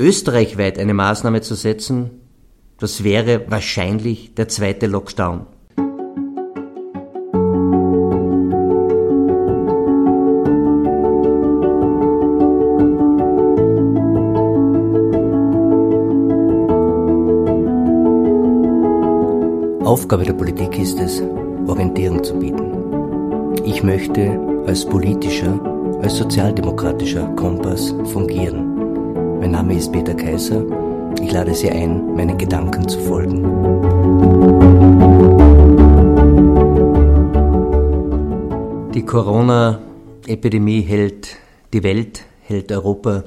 österreichweit eine Maßnahme zu setzen, das wäre wahrscheinlich der zweite Lockdown. Aufgabe der Politik ist es, Orientierung zu bieten. Ich möchte als politischer, als sozialdemokratischer Kompass fungieren. Mein Name ist Peter Kaiser. Ich lade Sie ein, meinen Gedanken zu folgen. Die Corona-Epidemie hält die Welt, hält Europa,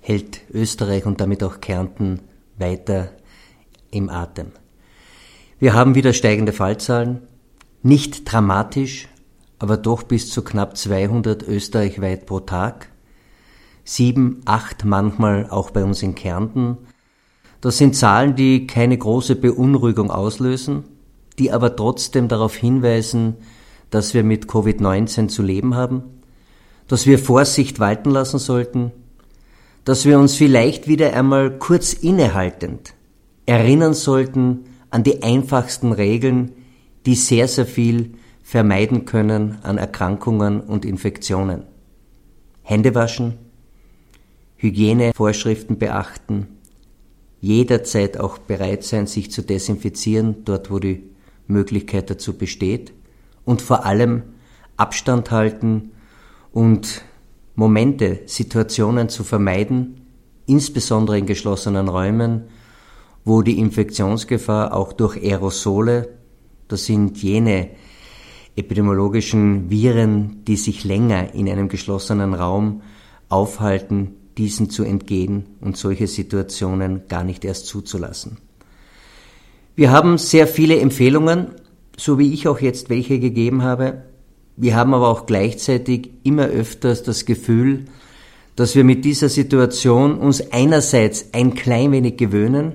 hält Österreich und damit auch Kärnten weiter im Atem. Wir haben wieder steigende Fallzahlen, nicht dramatisch, aber doch bis zu knapp 200 österreichweit pro Tag, sieben, acht manchmal auch bei uns in Kärnten. Das sind Zahlen, die keine große Beunruhigung auslösen, die aber trotzdem darauf hinweisen, dass wir mit Covid-19 zu leben haben, dass wir Vorsicht walten lassen sollten, dass wir uns vielleicht wieder einmal kurz innehaltend erinnern sollten, an die einfachsten Regeln, die sehr, sehr viel vermeiden können an Erkrankungen und Infektionen. Hände waschen, Hygienevorschriften beachten, jederzeit auch bereit sein, sich zu desinfizieren, dort wo die Möglichkeit dazu besteht, und vor allem Abstand halten und Momente, Situationen zu vermeiden, insbesondere in geschlossenen Räumen, wo die Infektionsgefahr auch durch Aerosole, das sind jene epidemiologischen Viren, die sich länger in einem geschlossenen Raum aufhalten, diesen zu entgehen und solche Situationen gar nicht erst zuzulassen. Wir haben sehr viele Empfehlungen, so wie ich auch jetzt welche gegeben habe. Wir haben aber auch gleichzeitig immer öfters das Gefühl, dass wir mit dieser Situation uns einerseits ein klein wenig gewöhnen,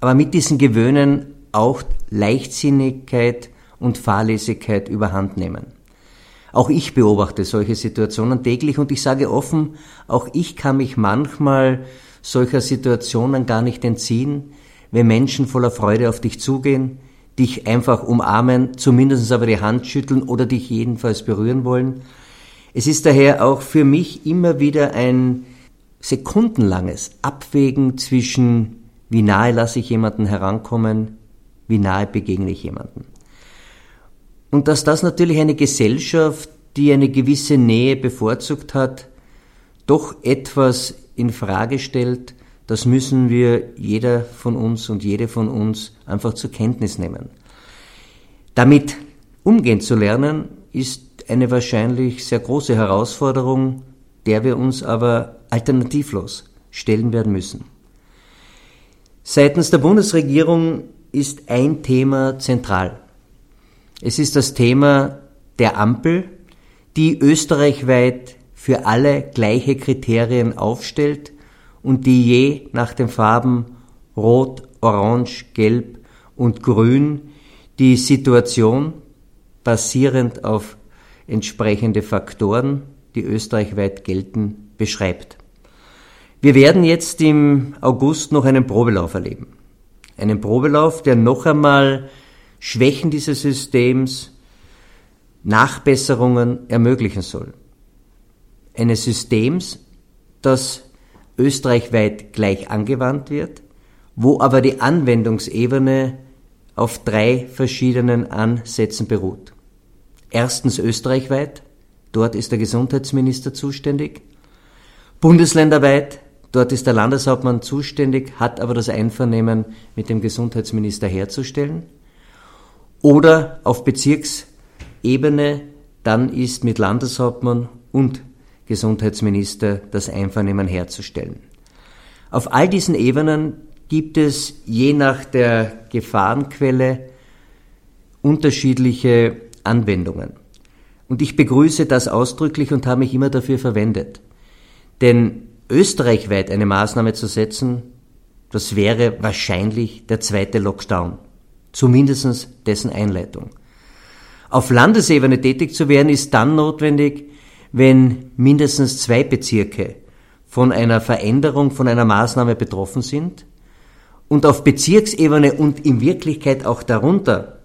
aber mit diesem Gewöhnen auch Leichtsinnigkeit und Fahrlässigkeit überhand nehmen. Auch ich beobachte solche Situationen täglich und ich sage offen, auch ich kann mich manchmal solcher Situationen gar nicht entziehen, wenn Menschen voller Freude auf dich zugehen, dich einfach umarmen, zumindest aber die Hand schütteln oder dich jedenfalls berühren wollen. Es ist daher auch für mich immer wieder ein sekundenlanges Abwägen zwischen wie nahe lasse ich jemanden herankommen? Wie nahe begegne ich jemanden? Und dass das natürlich eine Gesellschaft, die eine gewisse Nähe bevorzugt hat, doch etwas in Frage stellt, das müssen wir jeder von uns und jede von uns einfach zur Kenntnis nehmen. Damit umgehen zu lernen, ist eine wahrscheinlich sehr große Herausforderung, der wir uns aber alternativlos stellen werden müssen. Seitens der Bundesregierung ist ein Thema zentral. Es ist das Thema der Ampel, die österreichweit für alle gleiche Kriterien aufstellt und die je nach den Farben Rot, Orange, Gelb und Grün die Situation basierend auf entsprechende Faktoren, die österreichweit gelten, beschreibt. Wir werden jetzt im August noch einen Probelauf erleben. Einen Probelauf, der noch einmal Schwächen dieses Systems, Nachbesserungen ermöglichen soll. Eines Systems, das österreichweit gleich angewandt wird, wo aber die Anwendungsebene auf drei verschiedenen Ansätzen beruht. Erstens österreichweit, dort ist der Gesundheitsminister zuständig. Bundesländerweit, Dort ist der Landeshauptmann zuständig, hat aber das Einvernehmen mit dem Gesundheitsminister herzustellen. Oder auf Bezirksebene, dann ist mit Landeshauptmann und Gesundheitsminister das Einvernehmen herzustellen. Auf all diesen Ebenen gibt es je nach der Gefahrenquelle unterschiedliche Anwendungen. Und ich begrüße das ausdrücklich und habe mich immer dafür verwendet. Denn österreichweit eine Maßnahme zu setzen, das wäre wahrscheinlich der zweite Lockdown, zumindest dessen Einleitung. Auf Landesebene tätig zu werden ist dann notwendig, wenn mindestens zwei Bezirke von einer Veränderung, von einer Maßnahme betroffen sind und auf Bezirksebene und in Wirklichkeit auch darunter,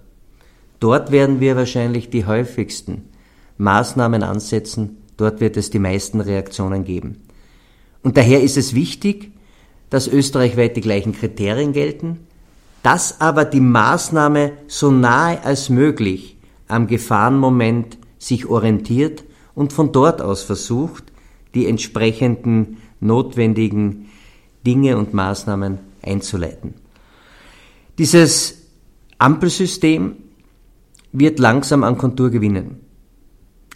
dort werden wir wahrscheinlich die häufigsten Maßnahmen ansetzen, dort wird es die meisten Reaktionen geben. Und daher ist es wichtig, dass österreichweit die gleichen Kriterien gelten, dass aber die Maßnahme so nahe als möglich am Gefahrenmoment sich orientiert und von dort aus versucht, die entsprechenden notwendigen Dinge und Maßnahmen einzuleiten. Dieses Ampelsystem wird langsam an Kontur gewinnen.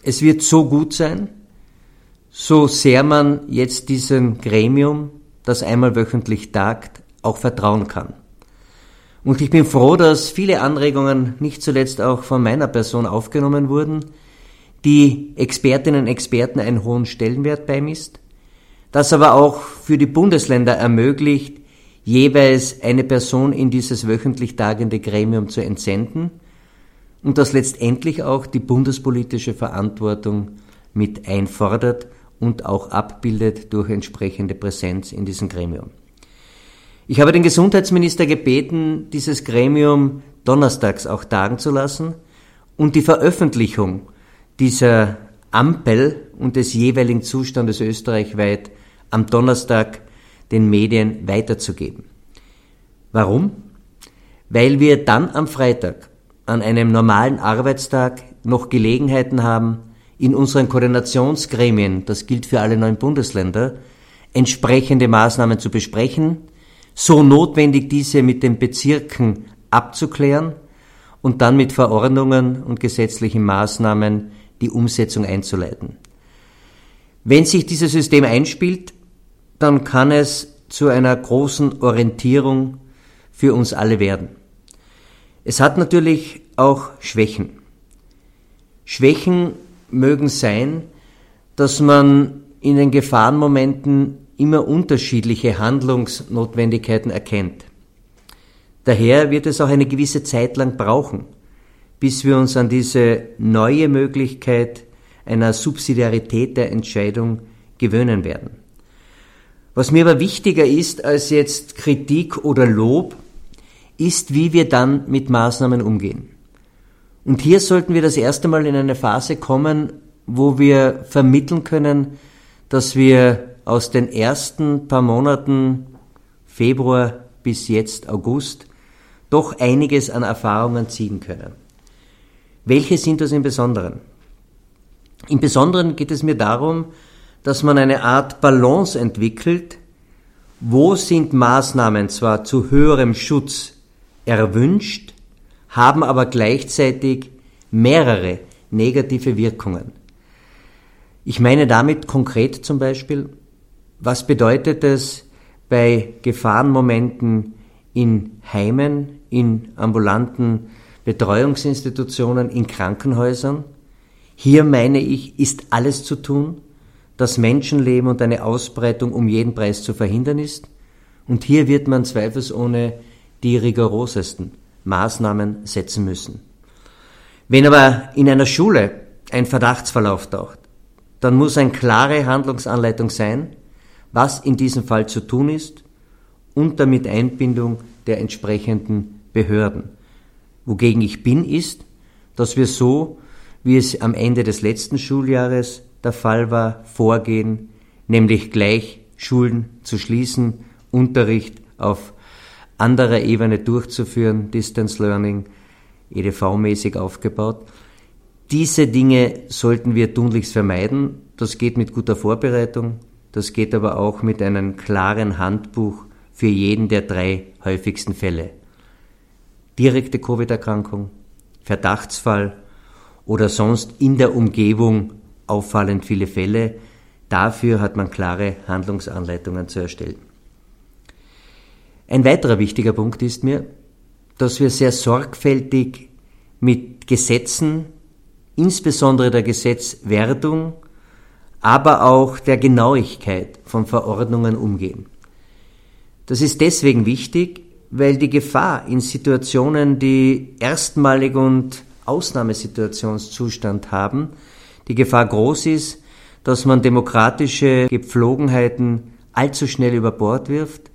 Es wird so gut sein, so sehr man jetzt diesem Gremium, das einmal wöchentlich tagt, auch vertrauen kann. Und ich bin froh, dass viele Anregungen nicht zuletzt auch von meiner Person aufgenommen wurden, die Expertinnen und Experten einen hohen Stellenwert beimisst, das aber auch für die Bundesländer ermöglicht, jeweils eine Person in dieses wöchentlich tagende Gremium zu entsenden und das letztendlich auch die bundespolitische Verantwortung mit einfordert und auch abbildet durch entsprechende Präsenz in diesem Gremium. Ich habe den Gesundheitsminister gebeten, dieses Gremium donnerstags auch tagen zu lassen und die Veröffentlichung dieser Ampel und des jeweiligen Zustandes österreichweit am Donnerstag den Medien weiterzugeben. Warum? Weil wir dann am Freitag an einem normalen Arbeitstag noch Gelegenheiten haben, in unseren Koordinationsgremien, das gilt für alle neun Bundesländer, entsprechende Maßnahmen zu besprechen, so notwendig diese mit den Bezirken abzuklären und dann mit Verordnungen und gesetzlichen Maßnahmen die Umsetzung einzuleiten. Wenn sich dieses System einspielt, dann kann es zu einer großen Orientierung für uns alle werden. Es hat natürlich auch Schwächen. Schwächen mögen sein, dass man in den Gefahrenmomenten immer unterschiedliche Handlungsnotwendigkeiten erkennt. Daher wird es auch eine gewisse Zeit lang brauchen, bis wir uns an diese neue Möglichkeit einer Subsidiarität der Entscheidung gewöhnen werden. Was mir aber wichtiger ist als jetzt Kritik oder Lob, ist, wie wir dann mit Maßnahmen umgehen. Und hier sollten wir das erste Mal in eine Phase kommen, wo wir vermitteln können, dass wir aus den ersten paar Monaten Februar bis jetzt August doch einiges an Erfahrungen ziehen können. Welche sind das im Besonderen? Im Besonderen geht es mir darum, dass man eine Art Balance entwickelt, wo sind Maßnahmen zwar zu höherem Schutz erwünscht, haben aber gleichzeitig mehrere negative Wirkungen. Ich meine damit konkret zum Beispiel, was bedeutet es bei Gefahrenmomenten in Heimen, in ambulanten Betreuungsinstitutionen, in Krankenhäusern. Hier meine ich, ist alles zu tun, dass Menschenleben und eine Ausbreitung um jeden Preis zu verhindern ist. Und hier wird man zweifelsohne die rigorosesten Maßnahmen setzen müssen. Wenn aber in einer Schule ein Verdachtsfall auftaucht, dann muss eine klare Handlungsanleitung sein, was in diesem Fall zu tun ist, unter mit Einbindung der entsprechenden Behörden. Wogegen ich bin, ist, dass wir so, wie es am Ende des letzten Schuljahres der Fall war, vorgehen, nämlich gleich Schulen zu schließen, Unterricht auf anderer Ebene durchzuführen, Distance Learning, EDV-mäßig aufgebaut. Diese Dinge sollten wir tunlichst vermeiden. Das geht mit guter Vorbereitung, das geht aber auch mit einem klaren Handbuch für jeden der drei häufigsten Fälle direkte Covid-Erkrankung, Verdachtsfall oder sonst in der Umgebung auffallend viele Fälle. Dafür hat man klare Handlungsanleitungen zu erstellen. Ein weiterer wichtiger Punkt ist mir, dass wir sehr sorgfältig mit Gesetzen, insbesondere der Gesetzwerdung, aber auch der Genauigkeit von Verordnungen umgehen. Das ist deswegen wichtig, weil die Gefahr in Situationen, die erstmalig und Ausnahmesituationszustand haben, die Gefahr groß ist, dass man demokratische Gepflogenheiten allzu schnell über Bord wirft,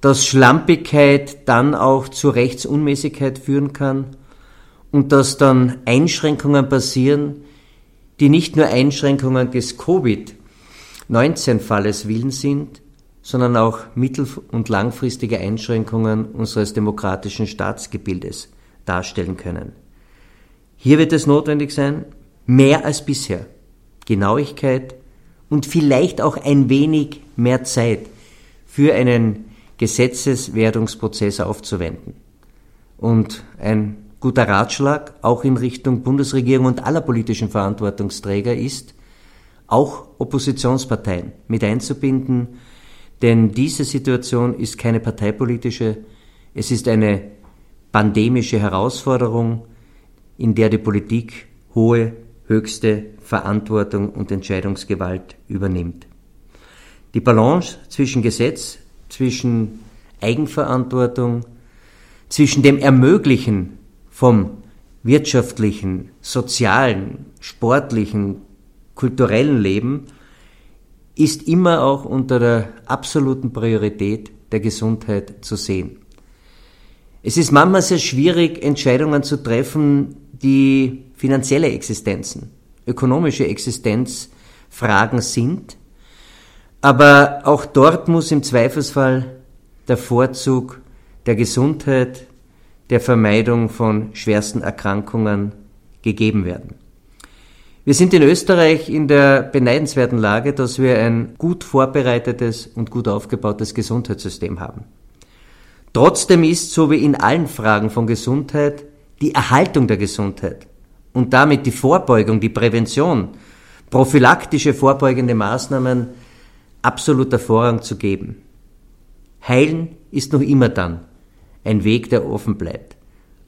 dass Schlampigkeit dann auch zu Rechtsunmäßigkeit führen kann und dass dann Einschränkungen passieren, die nicht nur Einschränkungen des Covid-19-Falles willen sind, sondern auch mittel- und langfristige Einschränkungen unseres demokratischen Staatsgebildes darstellen können. Hier wird es notwendig sein, mehr als bisher Genauigkeit und vielleicht auch ein wenig mehr Zeit für einen Gesetzeswerdungsprozess aufzuwenden. Und ein guter Ratschlag auch in Richtung Bundesregierung und aller politischen Verantwortungsträger ist, auch Oppositionsparteien mit einzubinden, denn diese Situation ist keine parteipolitische, es ist eine pandemische Herausforderung, in der die Politik hohe, höchste Verantwortung und Entscheidungsgewalt übernimmt. Die Balance zwischen Gesetz, zwischen Eigenverantwortung, zwischen dem Ermöglichen vom wirtschaftlichen, sozialen, sportlichen, kulturellen Leben ist immer auch unter der absoluten Priorität der Gesundheit zu sehen. Es ist manchmal sehr schwierig, Entscheidungen zu treffen, die finanzielle Existenzen, ökonomische Existenzfragen sind. Aber auch dort muss im Zweifelsfall der Vorzug der Gesundheit, der Vermeidung von schwersten Erkrankungen gegeben werden. Wir sind in Österreich in der beneidenswerten Lage, dass wir ein gut vorbereitetes und gut aufgebautes Gesundheitssystem haben. Trotzdem ist, so wie in allen Fragen von Gesundheit, die Erhaltung der Gesundheit und damit die Vorbeugung, die Prävention, prophylaktische vorbeugende Maßnahmen absoluter Vorrang zu geben. Heilen ist noch immer dann ein Weg, der offen bleibt.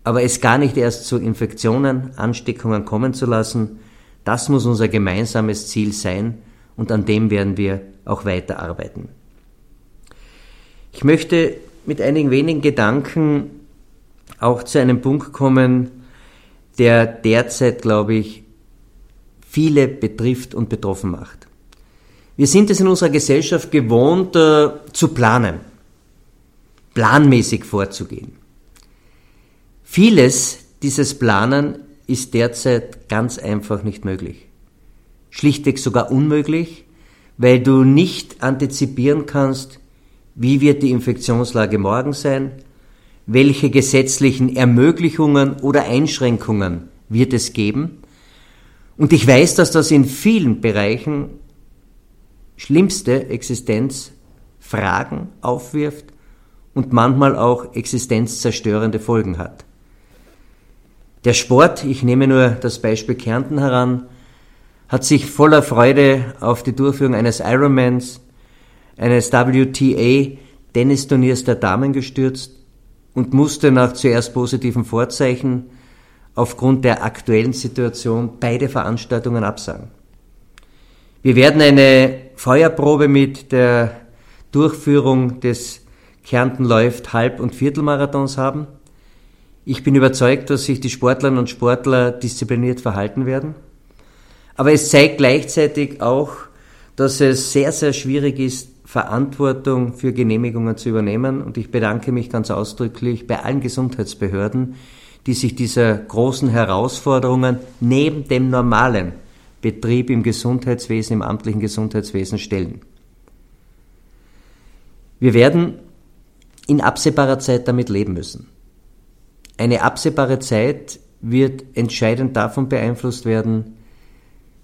Aber es gar nicht erst zu Infektionen, Ansteckungen kommen zu lassen, das muss unser gemeinsames Ziel sein und an dem werden wir auch weiterarbeiten. Ich möchte mit einigen wenigen Gedanken auch zu einem Punkt kommen, der derzeit, glaube ich, viele betrifft und betroffen macht. Wir sind es in unserer Gesellschaft gewohnt, äh, zu planen, planmäßig vorzugehen. Vieles dieses Planen ist derzeit ganz einfach nicht möglich. Schlichtweg sogar unmöglich, weil du nicht antizipieren kannst, wie wird die Infektionslage morgen sein, welche gesetzlichen Ermöglichungen oder Einschränkungen wird es geben. Und ich weiß, dass das in vielen Bereichen schlimmste Existenzfragen aufwirft und manchmal auch existenzzerstörende Folgen hat. Der Sport, ich nehme nur das Beispiel Kärnten heran, hat sich voller Freude auf die Durchführung eines Ironmans, eines WTA Tennisturniers der Damen gestürzt und musste nach zuerst positiven Vorzeichen aufgrund der aktuellen Situation beide Veranstaltungen absagen. Wir werden eine Feuerprobe mit der Durchführung des Kärnten läuft Halb- und Viertelmarathons haben. Ich bin überzeugt, dass sich die Sportlerinnen und Sportler diszipliniert verhalten werden. Aber es zeigt gleichzeitig auch, dass es sehr, sehr schwierig ist, Verantwortung für Genehmigungen zu übernehmen. Und ich bedanke mich ganz ausdrücklich bei allen Gesundheitsbehörden, die sich dieser großen Herausforderungen neben dem normalen Betrieb im Gesundheitswesen, im amtlichen Gesundheitswesen stellen. Wir werden in absehbarer Zeit damit leben müssen. Eine absehbare Zeit wird entscheidend davon beeinflusst werden,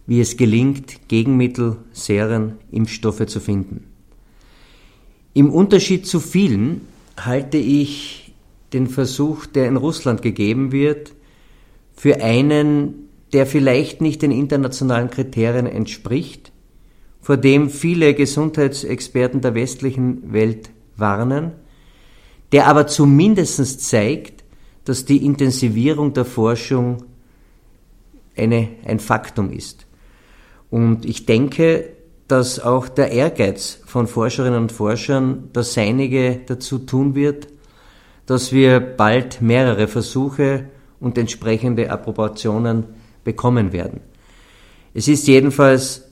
wie es gelingt, Gegenmittel, Serien, Impfstoffe zu finden. Im Unterschied zu vielen halte ich den Versuch, der in Russland gegeben wird, für einen, der vielleicht nicht den internationalen Kriterien entspricht, vor dem viele Gesundheitsexperten der westlichen Welt warnen, der aber zumindest zeigt, dass die Intensivierung der Forschung eine, ein Faktum ist. Und ich denke, dass auch der Ehrgeiz von Forscherinnen und Forschern das Seinige dazu tun wird, dass wir bald mehrere Versuche und entsprechende Approbationen bekommen werden. Es ist jedenfalls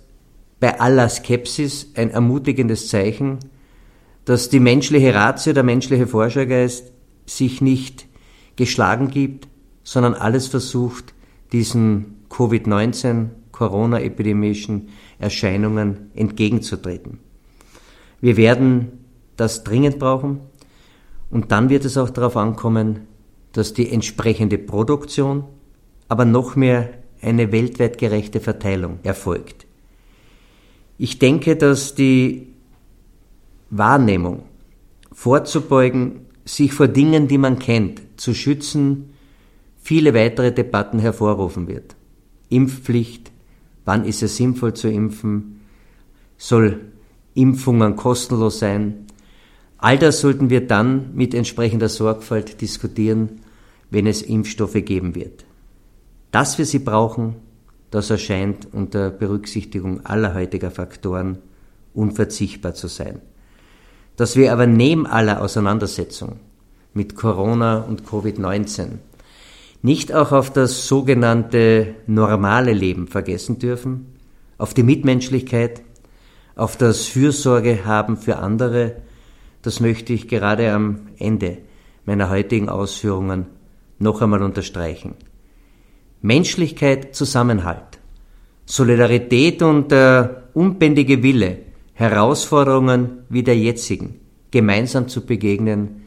bei aller Skepsis ein ermutigendes Zeichen, dass die menschliche Ratio, der menschliche Forschergeist sich nicht geschlagen gibt, sondern alles versucht, diesen Covid-19, Corona-epidemischen Erscheinungen entgegenzutreten. Wir werden das dringend brauchen und dann wird es auch darauf ankommen, dass die entsprechende Produktion, aber noch mehr eine weltweit gerechte Verteilung erfolgt. Ich denke, dass die Wahrnehmung vorzubeugen, sich vor Dingen, die man kennt, zu schützen, viele weitere Debatten hervorrufen wird. Impfpflicht, wann ist es sinnvoll zu impfen, soll Impfungen kostenlos sein. All das sollten wir dann mit entsprechender Sorgfalt diskutieren, wenn es Impfstoffe geben wird. Dass wir sie brauchen, das erscheint unter Berücksichtigung aller heutiger Faktoren unverzichtbar zu sein. Dass wir aber neben aller Auseinandersetzung mit Corona und Covid-19 nicht auch auf das sogenannte normale Leben vergessen dürfen, auf die Mitmenschlichkeit, auf das Fürsorge haben für andere, das möchte ich gerade am Ende meiner heutigen Ausführungen noch einmal unterstreichen. Menschlichkeit, Zusammenhalt, Solidarität und der unbändige Wille, Herausforderungen wie der jetzigen gemeinsam zu begegnen,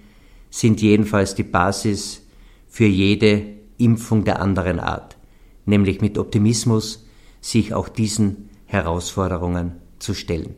sind jedenfalls die Basis für jede Impfung der anderen Art, nämlich mit Optimismus sich auch diesen Herausforderungen zu stellen.